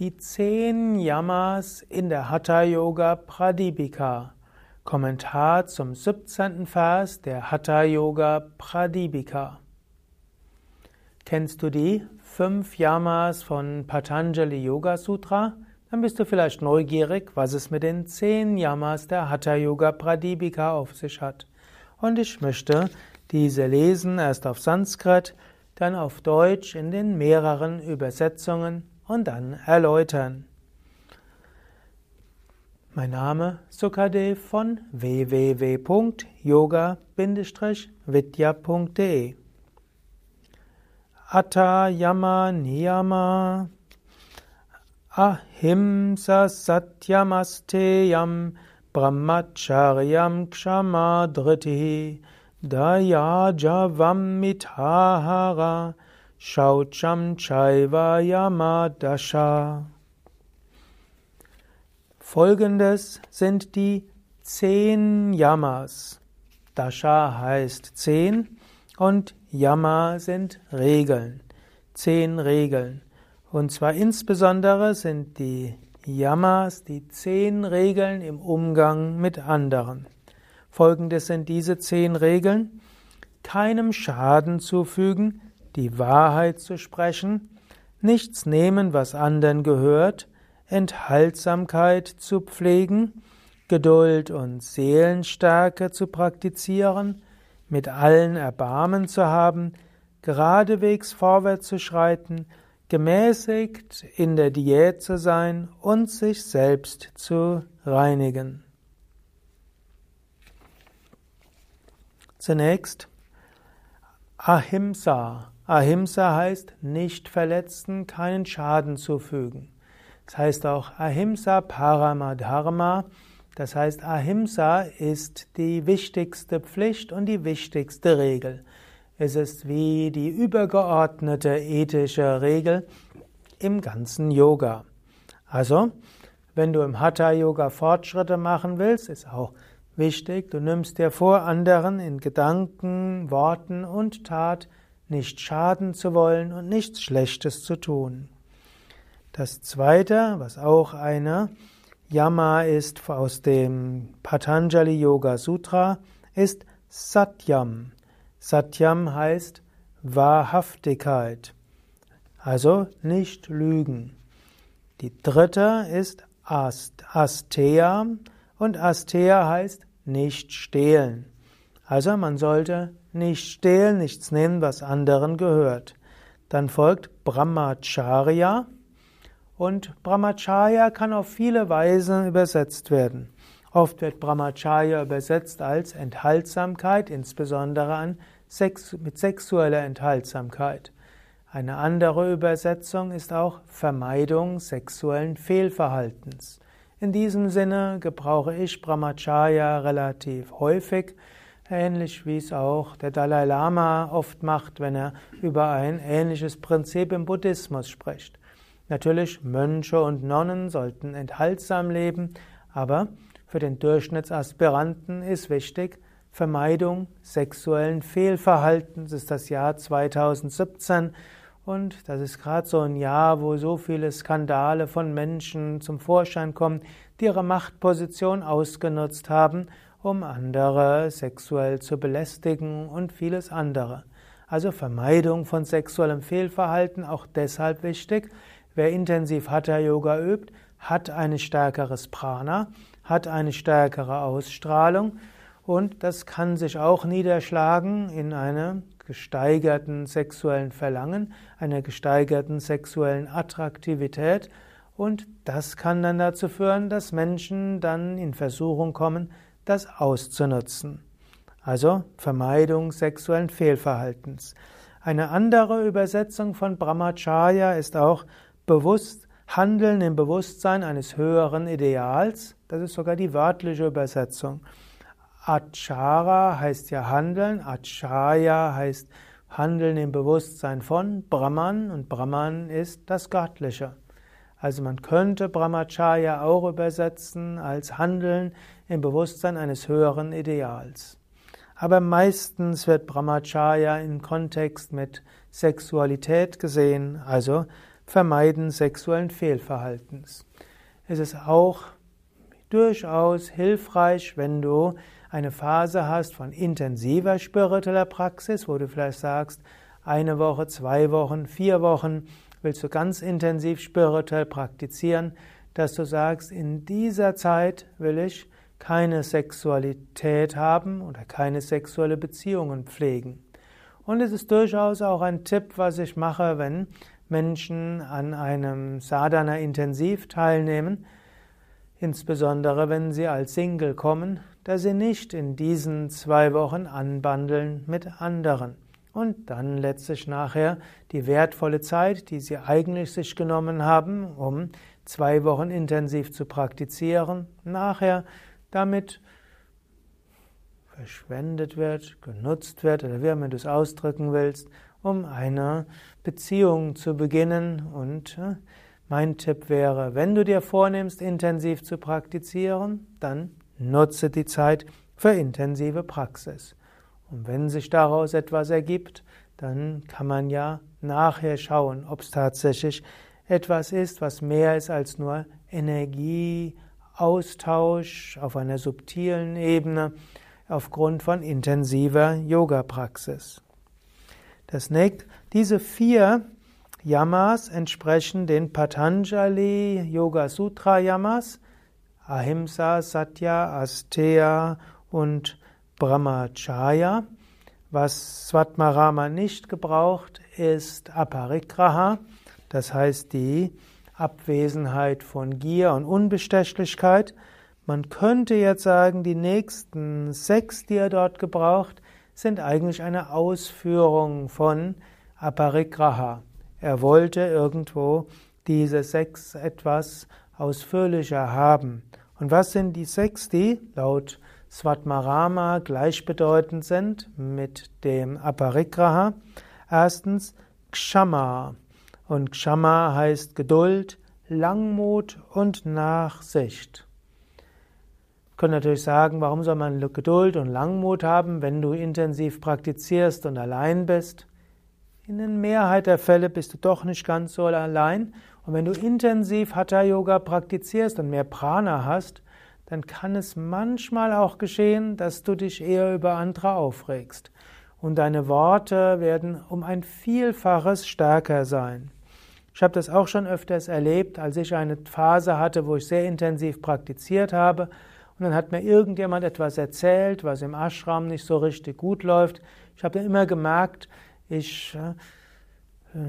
Die zehn Yamas in der Hatha Yoga Pradipika. Kommentar zum 17. Vers der Hatha Yoga Pradipika. Kennst du die fünf Yamas von Patanjali Yoga Sutra? Dann bist du vielleicht neugierig, was es mit den zehn Yamas der Hatha Yoga Pradipika auf sich hat. Und ich möchte diese lesen, erst auf Sanskrit, dann auf Deutsch in den mehreren Übersetzungen und dann erläutern. Mein Name Sukadev von www.yoga-vidya.de Atta Yama Niyama Ahimsa Satyamasteyam Brahmacharyam Kshama Dhritihi Dayajavam Mitahara Shaucham Chaiva Yamadasha. Folgendes sind die zehn Yamas. Dasha heißt zehn und Yama sind Regeln. Zehn Regeln. Und zwar insbesondere sind die Yamas die zehn Regeln im Umgang mit anderen. Folgendes sind diese zehn Regeln. Keinem Schaden zufügen, die Wahrheit zu sprechen, nichts nehmen, was anderen gehört, Enthaltsamkeit zu pflegen, Geduld und Seelenstärke zu praktizieren, mit allen Erbarmen zu haben, geradewegs vorwärts zu schreiten, gemäßigt in der Diät zu sein und sich selbst zu reinigen. Zunächst Ahimsa. Ahimsa heißt nicht verletzen, keinen Schaden zufügen. Das heißt auch Ahimsa Paramadharma. Das heißt, Ahimsa ist die wichtigste Pflicht und die wichtigste Regel. Es ist wie die übergeordnete ethische Regel im ganzen Yoga. Also, wenn du im Hatha Yoga Fortschritte machen willst, ist auch wichtig, du nimmst dir vor, anderen in Gedanken, Worten und Tat nicht schaden zu wollen und nichts Schlechtes zu tun. Das zweite, was auch eine Yama ist aus dem Patanjali Yoga Sutra, ist Satyam. Satyam heißt Wahrhaftigkeit, also nicht lügen. Die dritte ist Ast, Asteya und Asteya heißt nicht stehlen. Also man sollte nicht stehlen, nichts nehmen, was anderen gehört. Dann folgt Brahmacharya und Brahmacharya kann auf viele Weisen übersetzt werden. Oft wird Brahmacharya übersetzt als Enthaltsamkeit, insbesondere an Sex, mit sexueller Enthaltsamkeit. Eine andere Übersetzung ist auch Vermeidung sexuellen Fehlverhaltens. In diesem Sinne gebrauche ich Brahmacharya relativ häufig, ähnlich wie es auch der Dalai Lama oft macht, wenn er über ein ähnliches Prinzip im Buddhismus spricht. Natürlich, Mönche und Nonnen sollten enthaltsam leben, aber für den Durchschnittsaspiranten ist wichtig, Vermeidung sexuellen Fehlverhaltens ist das Jahr 2017 und das ist gerade so ein Jahr, wo so viele Skandale von Menschen zum Vorschein kommen, die ihre Machtposition ausgenutzt haben, um andere sexuell zu belästigen und vieles andere. Also Vermeidung von sexuellem Fehlverhalten auch deshalb wichtig. Wer intensiv Hatha Yoga übt, hat ein stärkeres Prana, hat eine stärkere Ausstrahlung und das kann sich auch niederschlagen in einem gesteigerten sexuellen Verlangen, einer gesteigerten sexuellen Attraktivität und das kann dann dazu führen, dass Menschen dann in Versuchung kommen, das auszunutzen. Also Vermeidung sexuellen Fehlverhaltens. Eine andere Übersetzung von Brahmacharya ist auch bewusst Handeln im Bewusstsein eines höheren Ideals. Das ist sogar die wörtliche Übersetzung. Achara heißt ja Handeln, Acharya heißt Handeln im Bewusstsein von Brahman und Brahman ist das Göttliche. Also man könnte Brahmacharya auch übersetzen als Handeln im Bewusstsein eines höheren Ideals. Aber meistens wird Brahmacharya im Kontext mit Sexualität gesehen, also Vermeiden sexuellen Fehlverhaltens. Es ist auch durchaus hilfreich, wenn du eine Phase hast von intensiver spiritueller Praxis, wo du vielleicht sagst, eine Woche, zwei Wochen, vier Wochen willst du ganz intensiv spirituell praktizieren, dass du sagst, in dieser Zeit will ich keine Sexualität haben oder keine sexuelle Beziehungen pflegen. Und es ist durchaus auch ein Tipp, was ich mache, wenn Menschen an einem Sadhana intensiv teilnehmen, insbesondere wenn sie als Single kommen, dass sie nicht in diesen zwei Wochen anbandeln mit anderen und dann letztlich nachher die wertvolle Zeit, die sie eigentlich sich genommen haben, um zwei Wochen intensiv zu praktizieren, nachher damit verschwendet wird, genutzt wird oder wie immer du es ausdrücken willst, um eine Beziehung zu beginnen. Und äh, mein Tipp wäre, wenn du dir vornimmst, intensiv zu praktizieren, dann nutze die Zeit für intensive Praxis. Und wenn sich daraus etwas ergibt, dann kann man ja nachher schauen, ob es tatsächlich etwas ist, was mehr ist als nur Energieaustausch auf einer subtilen Ebene aufgrund von intensiver Yoga-Praxis. Das nächste, diese vier Yamas entsprechen den Patanjali Yoga Sutra Yamas, Ahimsa, Satya, Asteya und Brahmacharya. Was Svatmarama nicht gebraucht, ist Aparigraha, das heißt die Abwesenheit von Gier und Unbestechlichkeit. Man könnte jetzt sagen, die nächsten sechs, die er dort gebraucht, sind eigentlich eine Ausführung von Aparigraha. Er wollte irgendwo diese sechs etwas ausführlicher haben. Und was sind die sechs, die laut Svatmarama gleichbedeutend sind mit dem Aparigraha. Erstens Kshama. Und Kshama heißt Geduld, Langmut und Nachsicht. Wir können natürlich sagen, warum soll man Geduld und Langmut haben, wenn du intensiv praktizierst und allein bist? In der Mehrheit der Fälle bist du doch nicht ganz so allein. Und wenn du intensiv Hatha Yoga praktizierst und mehr Prana hast, dann kann es manchmal auch geschehen, dass du dich eher über andere aufregst. Und deine Worte werden um ein Vielfaches stärker sein. Ich habe das auch schon öfters erlebt, als ich eine Phase hatte, wo ich sehr intensiv praktiziert habe. Und dann hat mir irgendjemand etwas erzählt, was im Ashram nicht so richtig gut läuft. Ich habe immer gemerkt, ich äh,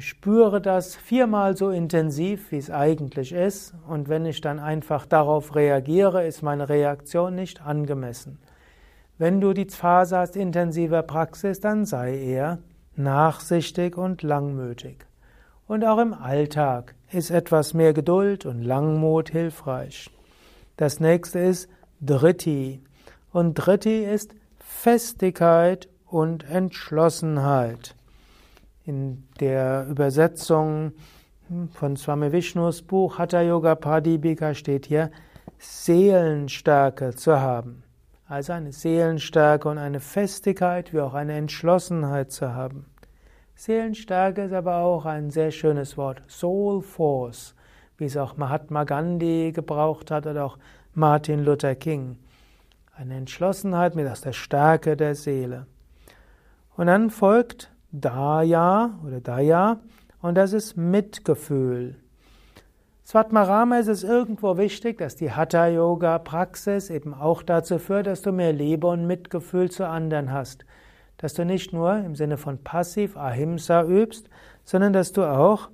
spüre das viermal so intensiv, wie es eigentlich ist, und wenn ich dann einfach darauf reagiere, ist meine Reaktion nicht angemessen. Wenn du die Phase hast intensiver Praxis, dann sei eher nachsichtig und langmütig. Und auch im Alltag ist etwas mehr Geduld und Langmut hilfreich. Das nächste ist Dritti. Und Dritti ist Festigkeit und Entschlossenheit. In der Übersetzung von Swami Vishnus Buch Hatha Yoga Pradipika steht hier Seelenstärke zu haben. Also eine Seelenstärke und eine Festigkeit wie auch eine Entschlossenheit zu haben. Seelenstärke ist aber auch ein sehr schönes Wort. Soul Force, wie es auch Mahatma Gandhi gebraucht hat oder auch Martin Luther King. Eine Entschlossenheit mit aus der Stärke der Seele. Und dann folgt Daya oder Daya und das ist Mitgefühl. Svatmarama ist es irgendwo wichtig, dass die Hatha-Yoga-Praxis eben auch dazu führt, dass du mehr Liebe und Mitgefühl zu anderen hast. Dass du nicht nur im Sinne von passiv Ahimsa übst, sondern dass du auch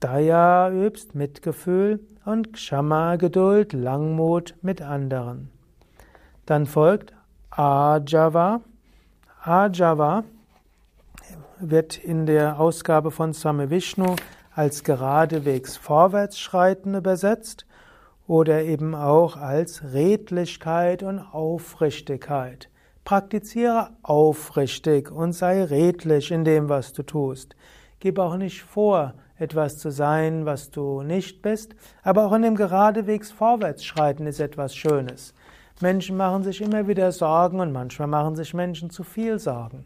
Daya übst, Mitgefühl und Kshama, Geduld, Langmut mit anderen. Dann folgt Ajava. Ajava wird in der Ausgabe von Same Vishnu als geradewegs Vorwärtsschreiten übersetzt oder eben auch als Redlichkeit und Aufrichtigkeit. Praktiziere aufrichtig und sei redlich in dem, was du tust. Gib auch nicht vor, etwas zu sein, was du nicht bist, aber auch in dem geradewegs Vorwärtsschreiten ist etwas Schönes. Menschen machen sich immer wieder Sorgen und manchmal machen sich Menschen zu viel Sorgen.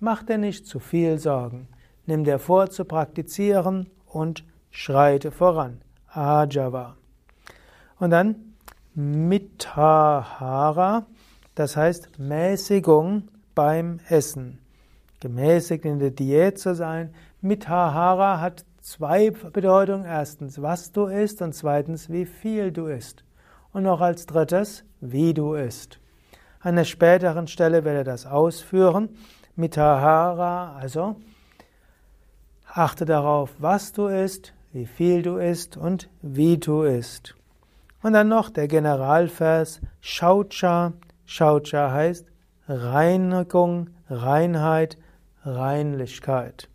Mach dir nicht zu viel Sorgen. Nimm dir vor zu praktizieren und schreite voran. Ajava. Und dann Mitahara, das heißt Mäßigung beim Essen. Gemäßigt in der Diät zu sein. Mitahara hat zwei Bedeutungen. Erstens, was du isst und zweitens, wie viel du isst. Und noch als drittes, wie du isst. An der späteren Stelle werde er das ausführen. Mitahara, also achte darauf, was du isst, wie viel du isst und wie du isst. Und dann noch der Generalvers Shaucha. Shaucha heißt Reinigung, Reinheit, Reinlichkeit.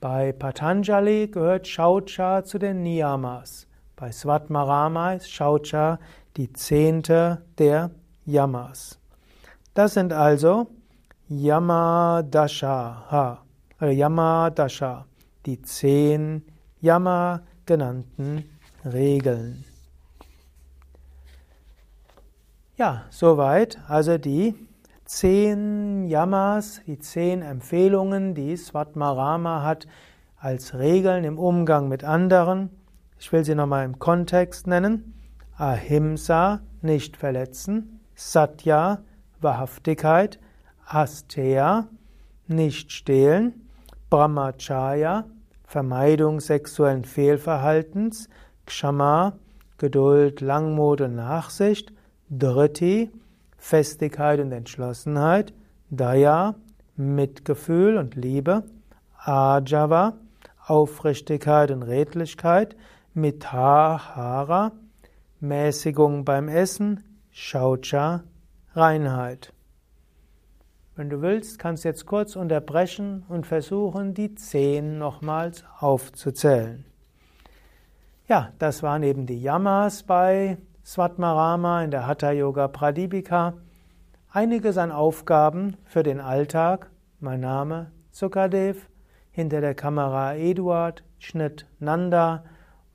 Bei Patanjali gehört Shaucha zu den Niyamas. Bei Svatmarama ist Shaucha die zehnte der Yamas. Das sind also Yamadasha, oder Yamadasha, die zehn Yama genannten Regeln. Ja, soweit also die zehn Yamas, die zehn Empfehlungen, die Svatmarama hat als Regeln im Umgang mit anderen. Ich will sie nochmal im Kontext nennen. Ahimsa, nicht verletzen. Satya, Wahrhaftigkeit. Asteya, nicht stehlen. Brahmacharya, Vermeidung sexuellen Fehlverhaltens. Kshama, Geduld, Langmut und Nachsicht. Dhriti, Festigkeit und Entschlossenheit. Daya, Mitgefühl und Liebe. Ajava, Aufrichtigkeit und Redlichkeit. Mitahara, Mäßigung beim Essen. Shaucha, Reinheit. Wenn du willst, kannst du jetzt kurz unterbrechen und versuchen, die zehn nochmals aufzuzählen. Ja, das waren eben die Yamas bei Svatmarama in der Hatha Yoga Pradipika. Einiges an Aufgaben für den Alltag. Mein Name Sukadev, hinter der Kamera Eduard, Schnitt Nanda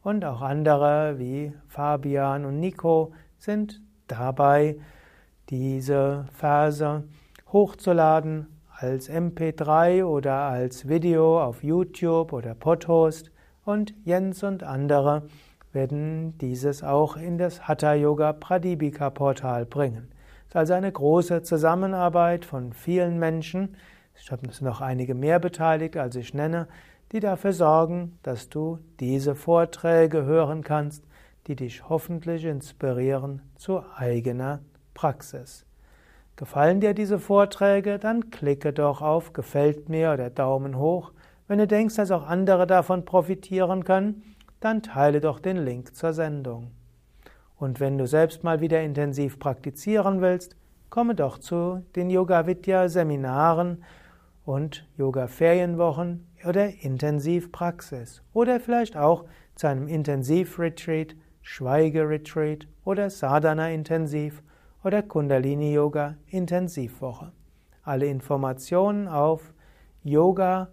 und auch andere wie Fabian und Nico sind dabei, diese Verse hochzuladen als MP3 oder als Video auf YouTube oder Podhost und Jens und andere werden dieses auch in das Hatha Yoga Pradipika Portal bringen. Es ist also eine große Zusammenarbeit von vielen Menschen. Ich habe noch einige mehr beteiligt, als ich nenne, die dafür sorgen, dass du diese Vorträge hören kannst, die dich hoffentlich inspirieren zu eigener Praxis. Gefallen dir diese Vorträge, dann klicke doch auf Gefällt mir oder Daumen hoch. Wenn du denkst, dass auch andere davon profitieren können, dann teile doch den Link zur Sendung. Und wenn du selbst mal wieder intensiv praktizieren willst, komme doch zu den Yoga Vidya Seminaren und Yoga Ferienwochen oder Intensivpraxis oder vielleicht auch zu einem Intensivretreat, Schweigeretreat oder Sadhana Intensiv oder Kundalini Yoga Intensivwoche. Alle Informationen auf yoga-vidya.de